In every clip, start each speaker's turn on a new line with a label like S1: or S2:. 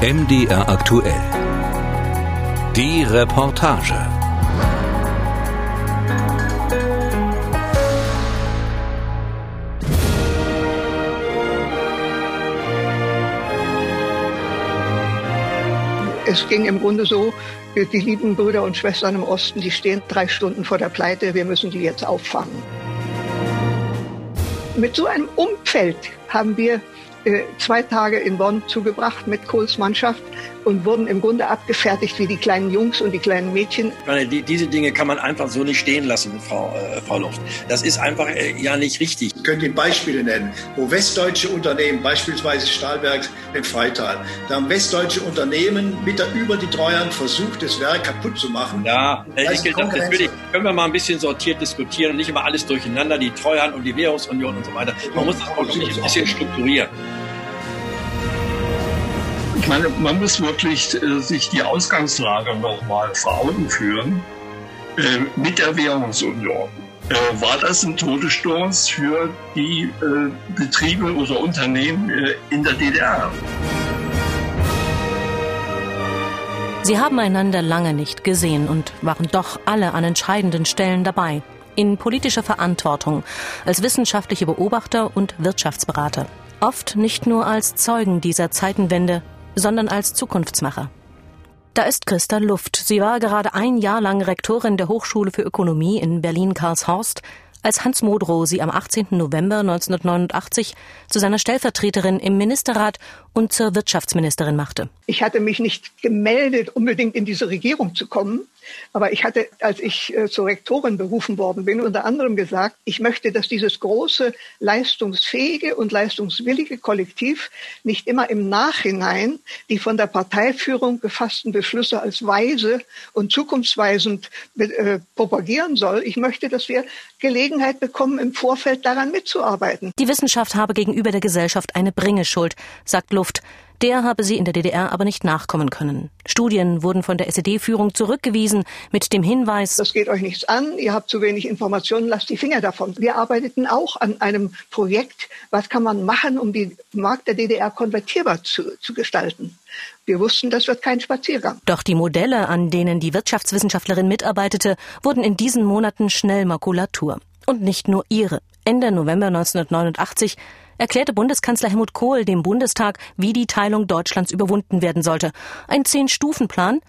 S1: MDR aktuell. Die Reportage.
S2: Es ging im Grunde so, die lieben Brüder und Schwestern im Osten, die stehen drei Stunden vor der Pleite, wir müssen die jetzt auffangen. Mit so einem Umfeld haben wir äh, zwei Tage in Bonn zugebracht mit Kohls Mannschaft und wurden im Grunde abgefertigt wie die kleinen Jungs und die kleinen Mädchen.
S3: Meine, die, diese Dinge kann man einfach so nicht stehen lassen, Frau, äh, Frau Luft. Das ist einfach äh, ja nicht richtig.
S4: Ich könnte Ihnen Beispiele nennen, wo westdeutsche Unternehmen, beispielsweise Stahlwerk in Freital, da haben westdeutsche Unternehmen mit der, über die Treuhand versucht, das Werk kaputt zu machen.
S3: Ja, äh, ich, das, das ich, können wir mal ein bisschen sortiert diskutieren und nicht immer alles durcheinander, die Treuhand und die Währungsunion und so weiter. Man muss das auch ein bisschen strukturieren.
S5: Meine, man muss wirklich äh, sich die Ausgangslage nochmal vor Augen führen. Äh, mit der Währungsunion äh, war das ein Todesstoß für die äh, Betriebe oder Unternehmen äh, in der DDR.
S6: Sie haben einander lange nicht gesehen und waren doch alle an entscheidenden Stellen dabei. In politischer Verantwortung, als wissenschaftliche Beobachter und Wirtschaftsberater. Oft nicht nur als Zeugen dieser Zeitenwende, sondern als Zukunftsmacher. Da ist Christa Luft. Sie war gerade ein Jahr lang Rektorin der Hochschule für Ökonomie in Berlin-Karlshorst, als Hans Modrow sie am 18. November 1989 zu seiner Stellvertreterin im Ministerrat und zur Wirtschaftsministerin machte.
S2: Ich hatte mich nicht gemeldet, unbedingt in diese Regierung zu kommen. Aber ich hatte, als ich äh, zur Rektorin berufen worden bin, unter anderem gesagt, ich möchte, dass dieses große, leistungsfähige und leistungswillige Kollektiv nicht immer im Nachhinein die von der Parteiführung gefassten Beschlüsse als weise und zukunftsweisend äh, propagieren soll. Ich möchte, dass wir Gelegenheit bekommen, im Vorfeld daran mitzuarbeiten.
S6: Die Wissenschaft habe gegenüber der Gesellschaft eine Bringeschuld, sagt Luft. Der habe sie in der DDR aber nicht nachkommen können. Studien wurden von der SED-Führung zurückgewiesen mit dem Hinweis,
S2: das geht euch nichts an, ihr habt zu wenig Informationen, lasst die Finger davon. Wir arbeiteten auch an einem Projekt, was kann man machen, um den Markt der DDR konvertierbar zu, zu gestalten. Wir wussten, das wird kein Spaziergang.
S6: Doch die Modelle, an denen die Wirtschaftswissenschaftlerin mitarbeitete, wurden in diesen Monaten schnell Makulatur. Und nicht nur ihre. Ende November 1989 erklärte Bundeskanzler Helmut Kohl dem Bundestag, wie die Teilung Deutschlands überwunden werden sollte. Ein Zehn-Stufen-Plan,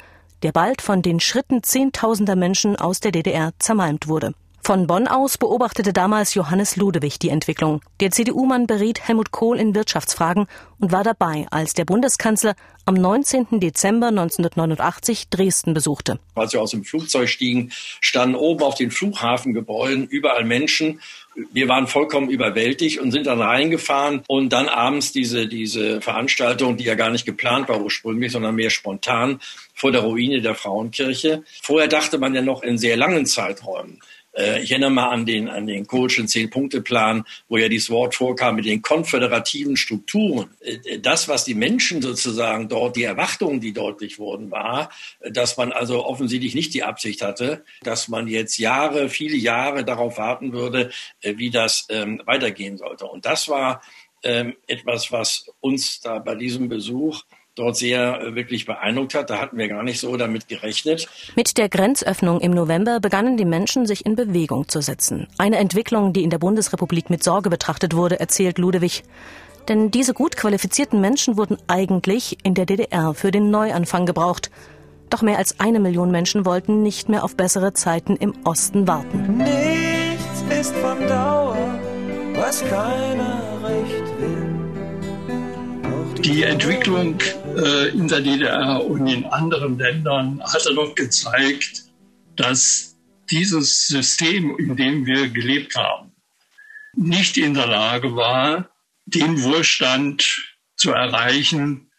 S6: der bald von den Schritten zehntausender Menschen aus der DDR zermalmt wurde. Von Bonn aus beobachtete damals Johannes Ludewig die Entwicklung. Der CDU-Mann beriet Helmut Kohl in Wirtschaftsfragen und war dabei, als der Bundeskanzler am 19. Dezember 1989 Dresden besuchte.
S3: Als wir aus dem Flugzeug stiegen, standen oben auf den Flughafengebäuden überall Menschen. Wir waren vollkommen überwältigt und sind dann reingefahren und dann abends diese, diese Veranstaltung, die ja gar nicht geplant war ursprünglich, sondern mehr spontan vor der Ruine der Frauenkirche. Vorher dachte man ja noch in sehr langen Zeiträumen. Äh, ich erinnere mal an den, an den Kohlschen Zehn-Punkte-Plan, wo ja dieses Wort vorkam mit den konföderativen Strukturen. Äh, das, was die Menschen sozusagen dort, die Erwartungen, die deutlich wurden, war, dass man also offensichtlich nicht die Absicht hatte, dass man jetzt Jahre, viele Jahre darauf warten würde, äh, wie das ähm, weitergehen sollte. Und das war ähm, etwas, was uns da bei diesem Besuch dort sehr äh, wirklich beeindruckt hat. Da hatten wir gar nicht so damit gerechnet.
S6: Mit der Grenzöffnung im November begannen die Menschen sich in Bewegung zu setzen. Eine Entwicklung, die in der Bundesrepublik mit Sorge betrachtet wurde, erzählt Ludewig. Denn diese gut qualifizierten Menschen wurden eigentlich in der DDR für den Neuanfang gebraucht. Doch mehr als eine Million Menschen wollten nicht mehr auf bessere Zeiten im Osten warten.
S7: Nichts ist von Dauer, was keiner recht will.
S5: Die Entwicklung in der DDR und in anderen Ländern hat er doch gezeigt, dass dieses System, in dem wir gelebt haben, nicht in der Lage war, den Wohlstand zu erreichen,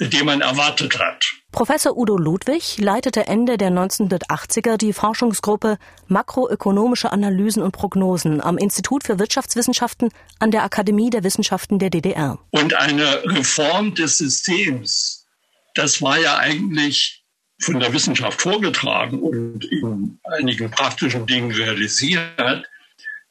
S5: den man erwartet hat.
S6: Professor Udo Ludwig leitete Ende der 1980er die Forschungsgruppe Makroökonomische Analysen und Prognosen am Institut für Wirtschaftswissenschaften an der Akademie der Wissenschaften der DDR.
S5: Und eine Reform des Systems, das war ja eigentlich von der Wissenschaft vorgetragen und in einigen praktischen Dingen realisiert.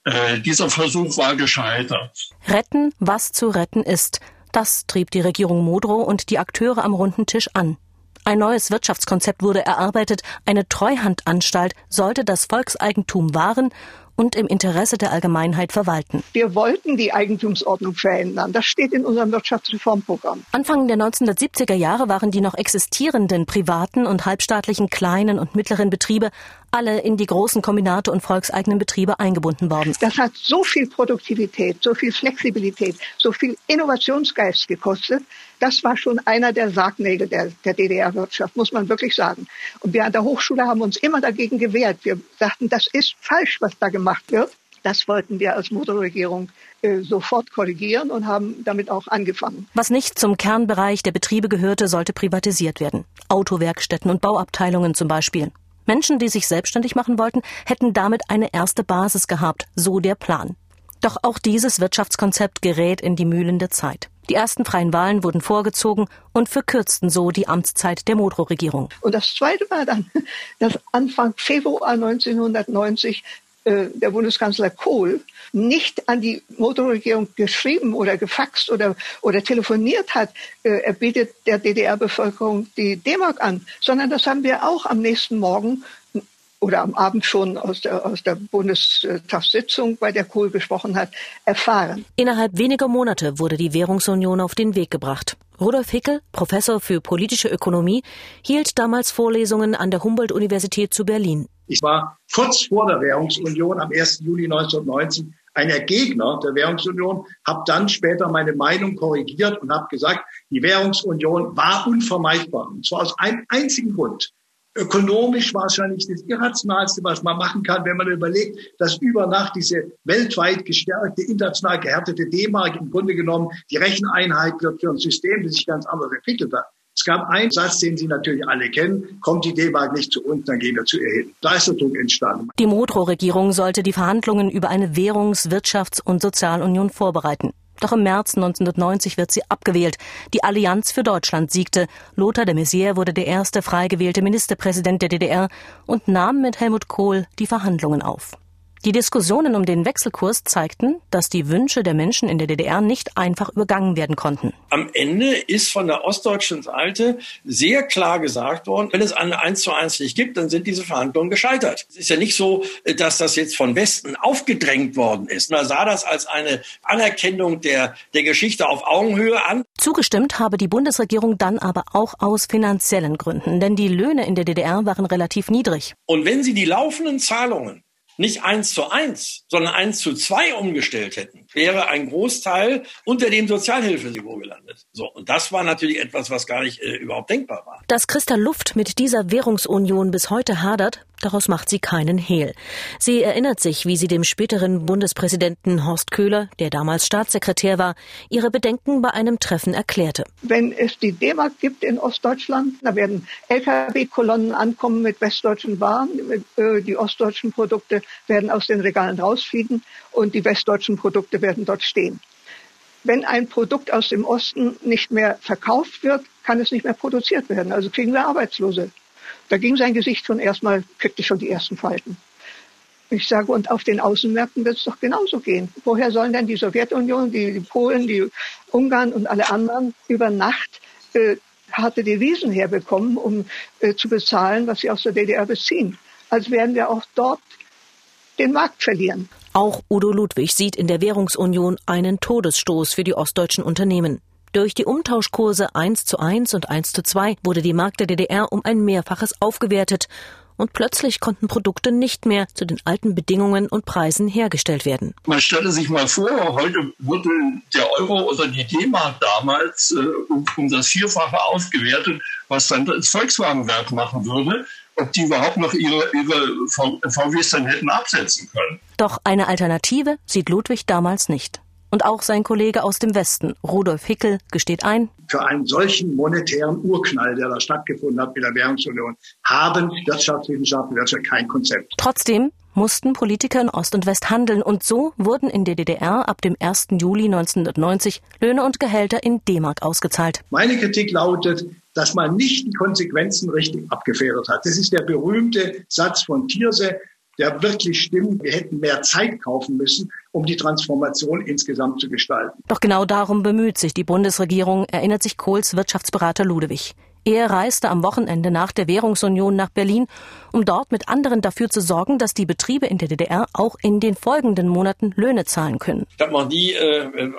S5: Äh, dieser Versuch war gescheitert.
S6: Retten, was zu retten ist. Das trieb die Regierung Modrow und die Akteure am runden Tisch an. Ein neues Wirtschaftskonzept wurde erarbeitet, eine Treuhandanstalt sollte das Volkseigentum wahren und im Interesse der Allgemeinheit verwalten.
S2: Wir wollten die Eigentumsordnung verändern. Das steht in unserem Wirtschaftsreformprogramm.
S6: Anfang der 1970er Jahre waren die noch existierenden privaten und halbstaatlichen kleinen und mittleren Betriebe alle in die großen Kombinate und volkseigenen Betriebe eingebunden worden.
S2: Das hat so viel Produktivität, so viel Flexibilität, so viel Innovationsgeist gekostet. Das war schon einer der Sargnägel der, der DDR-Wirtschaft, muss man wirklich sagen. Und wir an der Hochschule haben uns immer dagegen gewehrt. Wir sagten, das ist falsch, was da gemacht wird. Das wollten wir als Motorregierung äh, sofort korrigieren und haben damit auch angefangen.
S6: Was nicht zum Kernbereich der Betriebe gehörte, sollte privatisiert werden. Autowerkstätten und Bauabteilungen zum Beispiel. Menschen, die sich selbstständig machen wollten, hätten damit eine erste Basis gehabt, so der Plan. Doch auch dieses Wirtschaftskonzept gerät in die Mühlen der Zeit. Die ersten freien Wahlen wurden vorgezogen und verkürzten so die Amtszeit der Modrow-Regierung.
S2: Und das Zweite war dann, dass Anfang Februar 1990 äh, der Bundeskanzler Kohl nicht an die Motorregierung geschrieben oder gefaxt oder, oder telefoniert hat, äh, er bietet der DDR-Bevölkerung die D-Mark an, sondern das haben wir auch am nächsten Morgen oder am Abend schon aus der, aus der Bundestagssitzung, bei der Kohl gesprochen hat, erfahren.
S6: Innerhalb weniger Monate wurde die Währungsunion auf den Weg gebracht. Rudolf Hickel, Professor für politische Ökonomie, hielt damals Vorlesungen an der Humboldt-Universität zu Berlin.
S4: Ich war kurz vor der Währungsunion am 1. Juli 1990 einer Gegner der Währungsunion, habe dann später meine Meinung korrigiert und habe gesagt, die Währungsunion war unvermeidbar. Und zwar aus einem einzigen Grund. Ökonomisch wahrscheinlich das Irrationalste, was man machen kann, wenn man überlegt, dass über Nacht diese weltweit gestärkte, international gehärtete D-Mark im Grunde genommen die Recheneinheit wird für ein System, das sich ganz anders entwickelt hat. Es gab einen Satz, den Sie natürlich alle kennen, kommt die D-Mark nicht zu uns, dann gehen wir zu ihr hin. Da ist der Druck entstanden.
S6: Die Modrow-Regierung sollte die Verhandlungen über eine Währungs-, Wirtschafts- und Sozialunion vorbereiten. Doch im März 1990 wird sie abgewählt. Die Allianz für Deutschland siegte. Lothar de Maizière wurde der erste frei gewählte Ministerpräsident der DDR und nahm mit Helmut Kohl die Verhandlungen auf. Die Diskussionen um den Wechselkurs zeigten, dass die Wünsche der Menschen in der DDR nicht einfach übergangen werden konnten.
S3: Am Ende ist von der ostdeutschen Seite sehr klar gesagt worden, wenn es eine 1 zu 1 nicht gibt, dann sind diese Verhandlungen gescheitert. Es ist ja nicht so, dass das jetzt von Westen aufgedrängt worden ist. Man sah das als eine Anerkennung der, der Geschichte auf Augenhöhe an.
S6: Zugestimmt habe die Bundesregierung dann aber auch aus finanziellen Gründen, denn die Löhne in der DDR waren relativ niedrig.
S3: Und wenn Sie die laufenden Zahlungen nicht eins zu eins, sondern eins zu zwei umgestellt hätten, wäre ein Großteil unter dem Sozialhilfeniveau gelandet. So. Und das war natürlich etwas, was gar nicht äh, überhaupt denkbar war.
S6: Dass Christa Luft mit dieser Währungsunion bis heute hadert, Daraus macht sie keinen Hehl. Sie erinnert sich, wie sie dem späteren Bundespräsidenten Horst Köhler, der damals Staatssekretär war, ihre Bedenken bei einem Treffen erklärte.
S2: Wenn es die D-Mark gibt in Ostdeutschland, da werden Lkw-Kolonnen ankommen mit westdeutschen Waren. Äh, die ostdeutschen Produkte werden aus den Regalen rausfliegen und die westdeutschen Produkte werden dort stehen. Wenn ein Produkt aus dem Osten nicht mehr verkauft wird, kann es nicht mehr produziert werden. Also kriegen wir Arbeitslose. Da ging sein Gesicht schon erstmal, kriegte schon die ersten Falten. Ich sage, und auf den Außenmärkten wird es doch genauso gehen. Woher sollen denn die Sowjetunion, die, die Polen, die Ungarn und alle anderen über Nacht äh, harte Devisen herbekommen, um äh, zu bezahlen, was sie aus der DDR beziehen? Als werden wir auch dort den Markt verlieren.
S6: Auch Udo Ludwig sieht in der Währungsunion einen Todesstoß für die ostdeutschen Unternehmen. Durch die Umtauschkurse 1 zu 1 und 1 zu 2 wurde die Mark der DDR um ein Mehrfaches aufgewertet und plötzlich konnten Produkte nicht mehr zu den alten Bedingungen und Preisen hergestellt werden.
S5: Man stelle sich mal vor, heute wurde der Euro oder die D-Mark damals äh, um das Vierfache aufgewertet, was dann das Volkswagenwerk machen würde ob die überhaupt noch ihre, ihre VWs dann hätten absetzen können.
S6: Doch eine Alternative sieht Ludwig damals nicht. Und auch sein Kollege aus dem Westen, Rudolf Hickel, gesteht ein,
S4: für einen solchen monetären Urknall, der da stattgefunden hat mit der Währungsunion, haben Wirtschaftswissenschaften Wirtschaft kein Konzept.
S6: Trotzdem mussten Politiker in Ost und West handeln und so wurden in der DDR ab dem 1. Juli 1990 Löhne und Gehälter in D-Mark ausgezahlt.
S4: Meine Kritik lautet, dass man nicht die Konsequenzen richtig abgefedert hat. Das ist der berühmte Satz von Thierse, der wirklich stimmt. Wir hätten mehr Zeit kaufen müssen, um die Transformation insgesamt zu gestalten.
S6: Doch genau darum bemüht sich die Bundesregierung, erinnert sich Kohls Wirtschaftsberater Ludewig. Er reiste am Wochenende nach der Währungsunion nach Berlin, um dort mit anderen dafür zu sorgen, dass die Betriebe in der DDR auch in den folgenden Monaten Löhne zahlen können.
S3: Ich habe noch nie äh,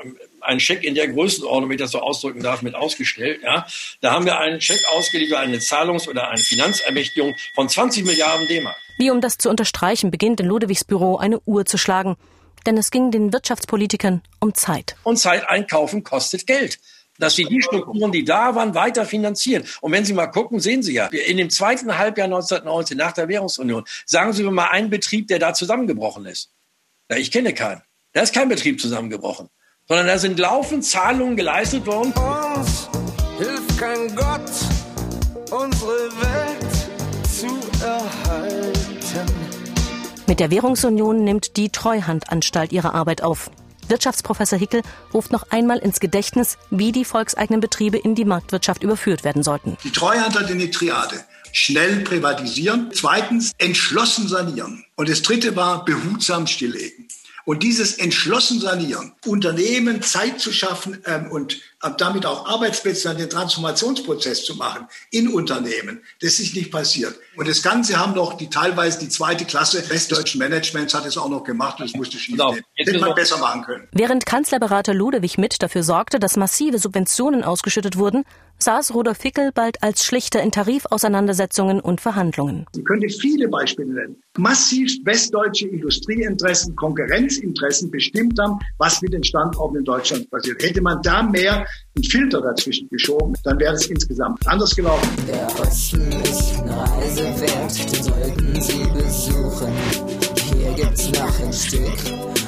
S3: einen Scheck in der Größenordnung, wenn ich das so ausdrücken darf, mit ausgestellt. Ja, da haben wir einen Scheck ausgeliefert, eine Zahlungs- oder eine Finanzermächtigung von 20 Milliarden D-Mark.
S6: Wie um das zu unterstreichen, beginnt in Ludewigs Büro eine Uhr zu schlagen. Denn es ging den Wirtschaftspolitikern um Zeit.
S3: Und Zeit einkaufen kostet Geld dass sie die Strukturen, die da waren, weiter finanzieren. Und wenn Sie mal gucken, sehen Sie ja, in dem zweiten Halbjahr 1919 nach der Währungsunion, sagen Sie mir mal einen Betrieb, der da zusammengebrochen ist. Ja, ich kenne keinen. Da ist kein Betrieb zusammengebrochen sondern da sind laufend Zahlungen geleistet worden.
S7: Uns hilft kein Gott, unsere Welt zu erhalten.
S6: Mit der Währungsunion nimmt die Treuhandanstalt ihre Arbeit auf. Wirtschaftsprofessor Hickel ruft noch einmal ins Gedächtnis, wie die volkseigenen Betriebe in die Marktwirtschaft überführt werden sollten.
S4: Die Treuhand hat eine Triade. Schnell privatisieren. Zweitens entschlossen sanieren. Und das dritte war behutsam stilllegen. Und dieses entschlossen sanieren, Unternehmen Zeit zu schaffen ähm, und damit auch Arbeitsplätze an den Transformationsprozess zu machen in Unternehmen, das ist nicht passiert. Und das Ganze haben doch die teilweise die zweite Klasse westdeutschen Managements hat es auch noch gemacht und es musste schief genau. Hätte man besser machen können.
S6: Während Kanzlerberater Ludewig Mitt dafür sorgte, dass massive Subventionen ausgeschüttet wurden, saß Rudolf Fickel bald als Schlichter in Tarifauseinandersetzungen und Verhandlungen.
S4: Ich könnte viele Beispiele nennen. Massiv westdeutsche Industrieinteressen, Konkurrenzinteressen bestimmt haben, was mit den Standorten in Deutschland passiert. Hätte man da mehr einen Filter dazwischen geschoben, dann wäre es insgesamt anders gelaufen.
S8: Der Osten ist eine Reise wert, den sollten Sie besuchen. Hier gibt's noch ein Stück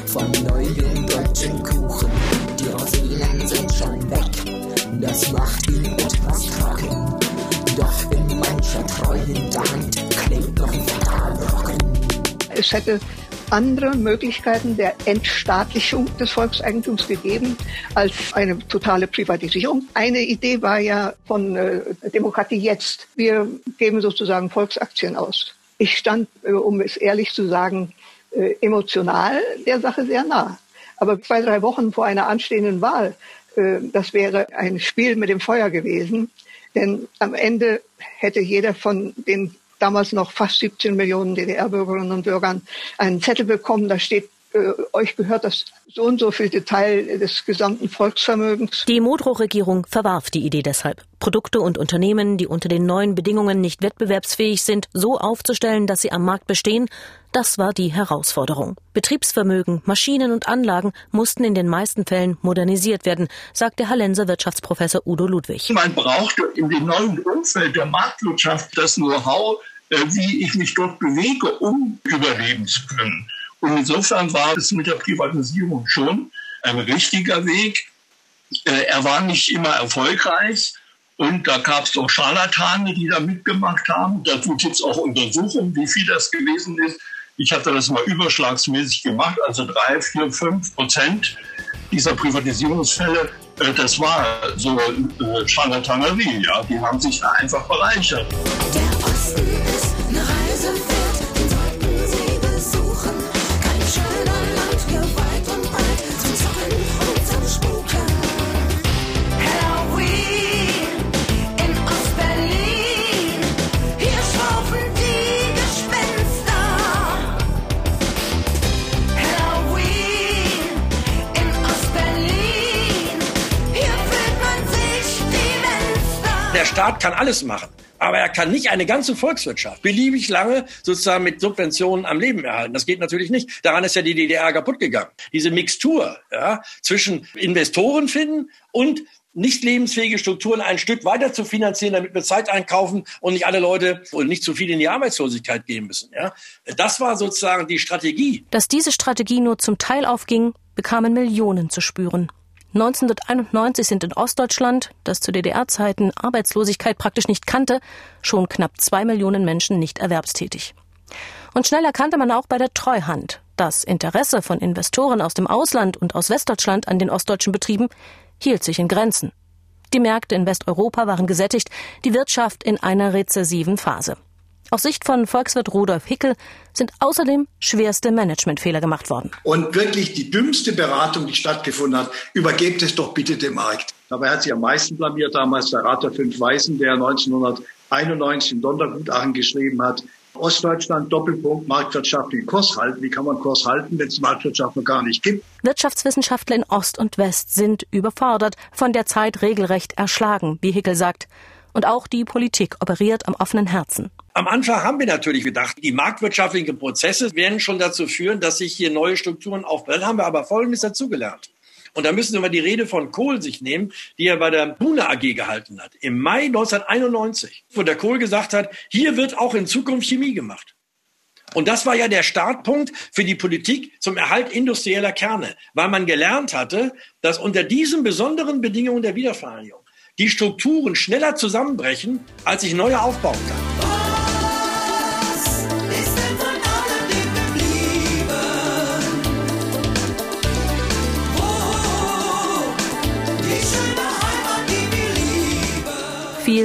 S8: von neuen deutschen Kuchen. Die Rosinen sind schon weg das macht ihn etwas trocken. Doch in mancher treuen Hand klingt noch ein
S2: Es hätte andere Möglichkeiten der Entstaatlichung des Volkseigentums gegeben als eine totale Privatisierung. Eine Idee war ja von äh, Demokratie jetzt. Wir geben sozusagen Volksaktien aus. Ich stand, äh, um es ehrlich zu sagen, äh, emotional der Sache sehr nah. Aber zwei, drei Wochen vor einer anstehenden Wahl das wäre ein Spiel mit dem Feuer gewesen. Denn am Ende hätte jeder von den damals noch fast 17 Millionen DDR-Bürgerinnen und Bürgern einen Zettel bekommen, da steht äh, euch gehört das so und so viel Teil des gesamten Volksvermögens.
S6: Die Modrow-Regierung verwarf die Idee deshalb, Produkte und Unternehmen, die unter den neuen Bedingungen nicht wettbewerbsfähig sind, so aufzustellen, dass sie am Markt bestehen. Das war die Herausforderung. Betriebsvermögen, Maschinen und Anlagen mussten in den meisten Fällen modernisiert werden, sagt der Hallenser Wirtschaftsprofessor Udo Ludwig.
S5: Man brauchte in dem neuen Umfeld der Marktwirtschaft das Know-how, äh, wie ich mich dort bewege, um überleben zu können. Und insofern war es mit der Privatisierung schon ein richtiger Weg. Äh, er war nicht immer erfolgreich. Und da gab es auch Scharlatane, die da mitgemacht haben. Da tut jetzt auch Untersuchungen, wie viel das gewesen ist. Ich hatte das mal überschlagsmäßig gemacht, also drei, vier, fünf Prozent dieser Privatisierungsfälle, äh, das war so äh, Scharlatanerie. Ja, die haben sich da einfach bereichert.
S8: Der Osten ist
S3: Staat kann alles machen. Aber er kann nicht eine ganze Volkswirtschaft beliebig lange sozusagen mit Subventionen am Leben erhalten. Das geht natürlich nicht. Daran ist ja die DDR kaputt gegangen. Diese Mixtur ja, zwischen Investoren finden und nicht lebensfähige Strukturen ein Stück weiter zu finanzieren, damit wir Zeit einkaufen und nicht alle Leute und nicht zu viel in die Arbeitslosigkeit gehen müssen. Ja, das war sozusagen die Strategie.
S6: Dass diese Strategie nur zum Teil aufging, bekamen Millionen zu spüren. 1991 sind in Ostdeutschland, das zu DDR-Zeiten Arbeitslosigkeit praktisch nicht kannte, schon knapp zwei Millionen Menschen nicht erwerbstätig. Und schnell erkannte man auch bei der Treuhand, das Interesse von Investoren aus dem Ausland und aus Westdeutschland an den ostdeutschen Betrieben hielt sich in Grenzen. Die Märkte in Westeuropa waren gesättigt, die Wirtschaft in einer rezessiven Phase. Aus Sicht von Volkswirt Rudolf Hickel sind außerdem schwerste Managementfehler gemacht worden.
S4: Und wirklich die dümmste Beratung, die stattgefunden hat, übergebt es doch bitte dem Markt. Dabei hat sich am meisten blamiert damals der Rat der Fünf Weißen, der 1991 im Sondergutachten geschrieben hat, Ostdeutschland Doppelpunkt marktwirtschaftlichen Kurs halten. Wie kann man Kurs halten, wenn es Marktwirtschaft noch gar nicht gibt?
S6: Wirtschaftswissenschaftler in Ost und West sind überfordert, von der Zeit regelrecht erschlagen, wie Hickel sagt. Und auch die Politik operiert am offenen Herzen.
S3: Am Anfang haben wir natürlich gedacht, die marktwirtschaftlichen Prozesse werden schon dazu führen, dass sich hier neue Strukturen aufbauen. Dann haben wir aber Folgendes dazugelernt. Und da müssen wir mal die Rede von Kohl sich nehmen, die er bei der Bune AG gehalten hat. Im Mai 1991, wo der Kohl gesagt hat, hier wird auch in Zukunft Chemie gemacht. Und das war ja der Startpunkt für die Politik zum Erhalt industrieller Kerne, weil man gelernt hatte, dass unter diesen besonderen Bedingungen der Wiedervereinigung die Strukturen schneller zusammenbrechen, als sich neue aufbauen kann.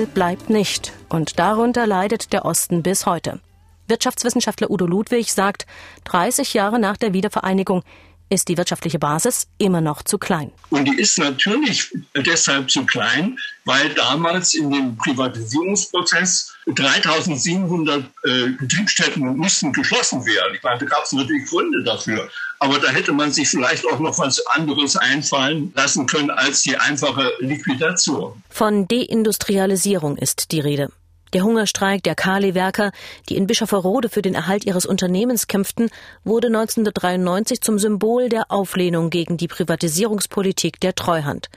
S6: Viel bleibt nicht und darunter leidet der Osten bis heute. Wirtschaftswissenschaftler Udo Ludwig sagt, 30 Jahre nach der Wiedervereinigung ist die wirtschaftliche Basis immer noch zu klein.
S5: Und die ist natürlich deshalb zu klein, weil damals in dem Privatisierungsprozess 3700 äh, Betriebsstätten mussten geschlossen werden. Ich meine, da gab es natürlich Gründe dafür. Aber da hätte man sich vielleicht auch noch was anderes einfallen lassen können als die einfache Liquidation.
S6: Von Deindustrialisierung ist die Rede. Der Hungerstreik der Kali-Werker, die in Bischofferode für den Erhalt ihres Unternehmens kämpften, wurde 1993 zum Symbol der Auflehnung gegen die Privatisierungspolitik der Treuhand.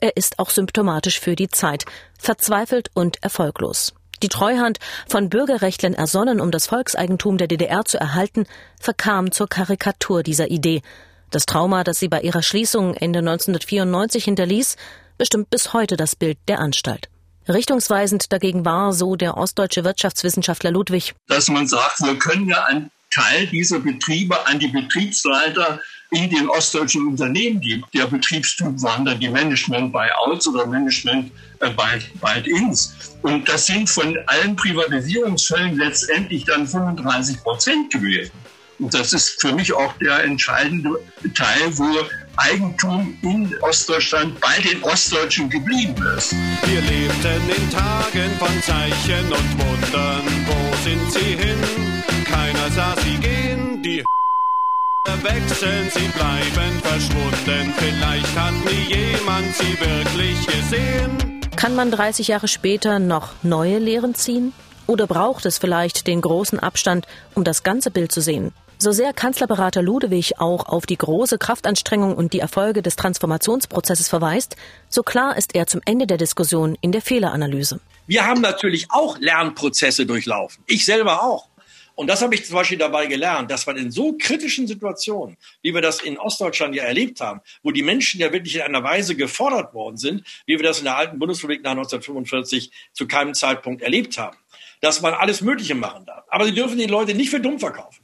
S6: Er ist auch symptomatisch für die Zeit, verzweifelt und erfolglos. Die Treuhand, von Bürgerrechtlern ersonnen, um das Volkseigentum der DDR zu erhalten, verkam zur Karikatur dieser Idee. Das Trauma, das sie bei ihrer Schließung Ende 1994 hinterließ, bestimmt bis heute das Bild der Anstalt. Richtungsweisend dagegen war, so der ostdeutsche Wirtschaftswissenschaftler Ludwig,
S5: dass man sagt, wir können ja einen Teil dieser Betriebe an die Betriebsleiter in den ostdeutschen Unternehmen geben. Der Betriebstyp waren dann die Management-Buyouts oder Management-Buy-ins. Und das sind von allen Privatisierungsfällen letztendlich dann 35 Prozent gewesen. Und das ist für mich auch der entscheidende Teil, wo Eigentum in Ostdeutschland bei den Ostdeutschen geblieben ist.
S7: Wir lebten in Tagen von Zeichen und Wundern. Wo sind sie hin? Keiner sah sie gehen. Die wechseln, sie bleiben verschwunden. Vielleicht hat nie jemand sie wirklich gesehen.
S6: Kann man 30 Jahre später noch neue Lehren ziehen? Oder braucht es vielleicht den großen Abstand, um das ganze Bild zu sehen? So sehr Kanzlerberater Ludewig auch auf die große Kraftanstrengung und die Erfolge des Transformationsprozesses verweist, so klar ist er zum Ende der Diskussion in der Fehleranalyse.
S3: Wir haben natürlich auch Lernprozesse durchlaufen. Ich selber auch. Und das habe ich zum Beispiel dabei gelernt, dass man in so kritischen Situationen, wie wir das in Ostdeutschland ja erlebt haben, wo die Menschen ja wirklich in einer Weise gefordert worden sind, wie wir das in der alten Bundesrepublik nach 1945 zu keinem Zeitpunkt erlebt haben, dass man alles Mögliche machen darf. Aber sie dürfen die Leute nicht für dumm verkaufen.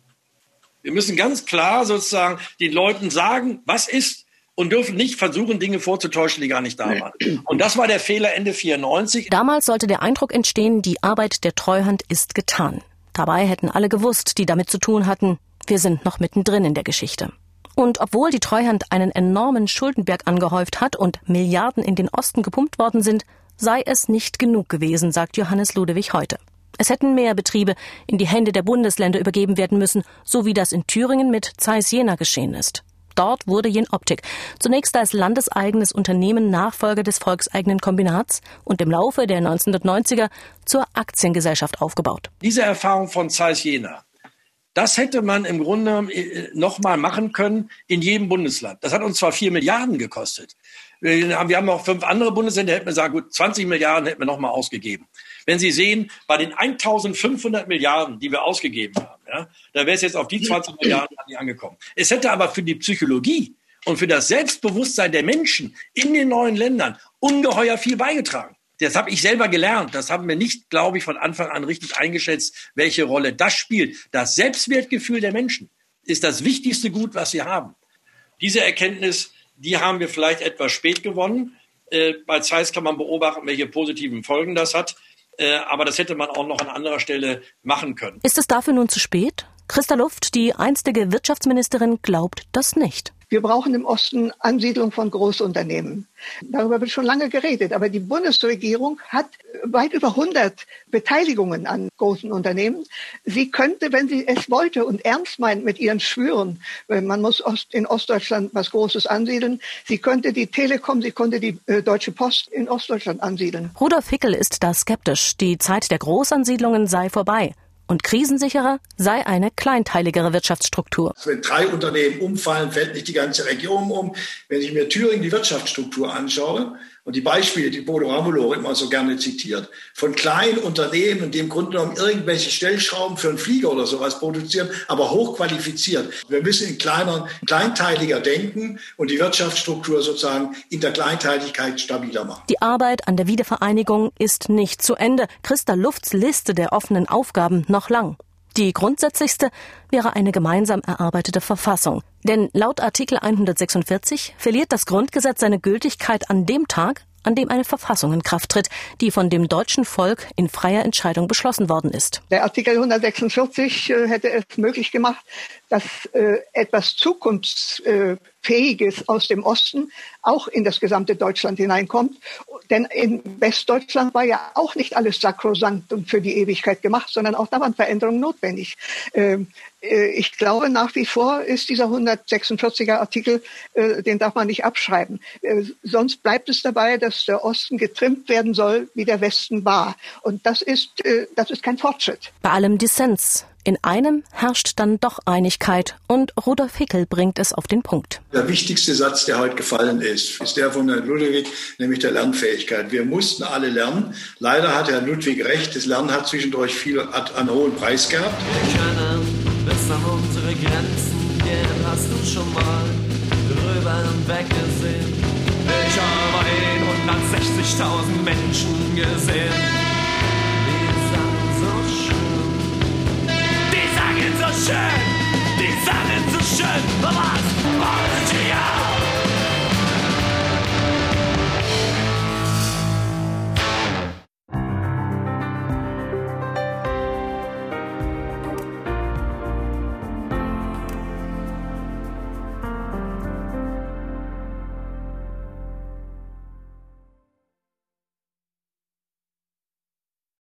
S3: Wir müssen ganz klar sozusagen den Leuten sagen, was ist und dürfen nicht versuchen, Dinge vorzutäuschen, die gar nicht da waren. Und das war der Fehler Ende 94.
S6: Damals sollte der Eindruck entstehen, die Arbeit der Treuhand ist getan. Dabei hätten alle gewusst, die damit zu tun hatten, wir sind noch mittendrin in der Geschichte. Und obwohl die Treuhand einen enormen Schuldenberg angehäuft hat und Milliarden in den Osten gepumpt worden sind, sei es nicht genug gewesen, sagt Johannes Ludewig heute. Es hätten mehr Betriebe in die Hände der Bundesländer übergeben werden müssen, so wie das in Thüringen mit Zeiss Jena geschehen ist. Dort wurde Jen Optik zunächst als landeseigenes Unternehmen Nachfolger des volkseigenen Kombinats und im Laufe der 1990er zur Aktiengesellschaft aufgebaut.
S3: Diese Erfahrung von Zeiss Jena, das hätte man im Grunde äh, noch mal machen können in jedem Bundesland. Das hat uns zwar vier Milliarden gekostet. Wir haben auch fünf andere Bundesländer, hätten wir sagen, gut, 20 Milliarden hätten wir noch mal ausgegeben. Wenn Sie sehen, bei den 1500 Milliarden, die wir ausgegeben haben, ja, da wäre es jetzt auf die 20 Milliarden angekommen. Es hätte aber für die Psychologie und für das Selbstbewusstsein der Menschen in den neuen Ländern ungeheuer viel beigetragen. Das habe ich selber gelernt. Das haben wir nicht, glaube ich, von Anfang an richtig eingeschätzt, welche Rolle das spielt. Das Selbstwertgefühl der Menschen ist das wichtigste Gut, was sie haben. Diese Erkenntnis, die haben wir vielleicht etwas spät gewonnen. Äh, bei Zeiss kann man beobachten, welche positiven Folgen das hat. Äh, aber das hätte man auch noch an anderer Stelle machen können.
S6: Ist es dafür nun zu spät? Christa Luft, die einstige Wirtschaftsministerin, glaubt das nicht.
S2: Wir brauchen im Osten Ansiedlung von Großunternehmen. Darüber wird schon lange geredet. Aber die Bundesregierung hat weit über 100 Beteiligungen an großen Unternehmen. Sie könnte, wenn sie es wollte und ernst meint mit ihren Schwüren, man muss in Ostdeutschland was Großes ansiedeln, sie könnte die Telekom, sie könnte die äh, Deutsche Post in Ostdeutschland ansiedeln.
S6: Rudolf Hickel ist da skeptisch. Die Zeit der Großansiedlungen sei vorbei und krisensicherer sei eine kleinteiligere Wirtschaftsstruktur.
S4: Wenn drei Unternehmen umfallen, fällt nicht die ganze Region um. Wenn ich mir Thüringen die Wirtschaftsstruktur anschaue, und die Beispiele, die Bodo Ramelow immer so gerne zitiert, von kleinen Unternehmen, die im Grunde genommen irgendwelche Stellschrauben für einen Flieger oder sowas produzieren, aber hochqualifiziert. Wir müssen in kleineren, kleinteiliger denken und die Wirtschaftsstruktur sozusagen in der Kleinteiligkeit stabiler machen.
S6: Die Arbeit an der Wiedervereinigung ist nicht zu Ende. Christa Lufts Liste der offenen Aufgaben noch lang. Die grundsätzlichste wäre eine gemeinsam erarbeitete Verfassung. Denn laut Artikel 146 verliert das Grundgesetz seine Gültigkeit an dem Tag, an dem eine Verfassung in Kraft tritt, die von dem deutschen Volk in freier Entscheidung beschlossen worden ist.
S2: Der Artikel 146 äh, hätte es möglich gemacht, dass äh, etwas Zukunftsfähiges aus dem Osten auch in das gesamte Deutschland hineinkommt. Denn in Westdeutschland war ja auch nicht alles sakrosankt und für die Ewigkeit gemacht, sondern auch da waren Veränderungen notwendig. Ähm, äh, ich glaube, nach wie vor ist dieser 146er Artikel, äh, den darf man nicht abschreiben. Sonst bleibt es dabei, dass der Osten getrimmt werden soll, wie der Westen war. Und das ist, das ist kein Fortschritt.
S6: Bei allem Dissens in einem herrscht dann doch Einigkeit und Rudolf Hickel bringt es auf den Punkt.
S4: Der wichtigste Satz, der heute gefallen ist, ist der von Herrn Ludwig, nämlich der Lernfähigkeit. Wir mussten alle lernen. Leider hat Herr Ludwig recht, das Lernen hat zwischendurch viel hat einen hohen Preis gehabt.
S8: Wir können bis an unsere Grenzen gehen, hast du schon mal drüber und weggesehen. Ich habe 160.000 Menschen gesehen it's a shame, these silence is shame of us.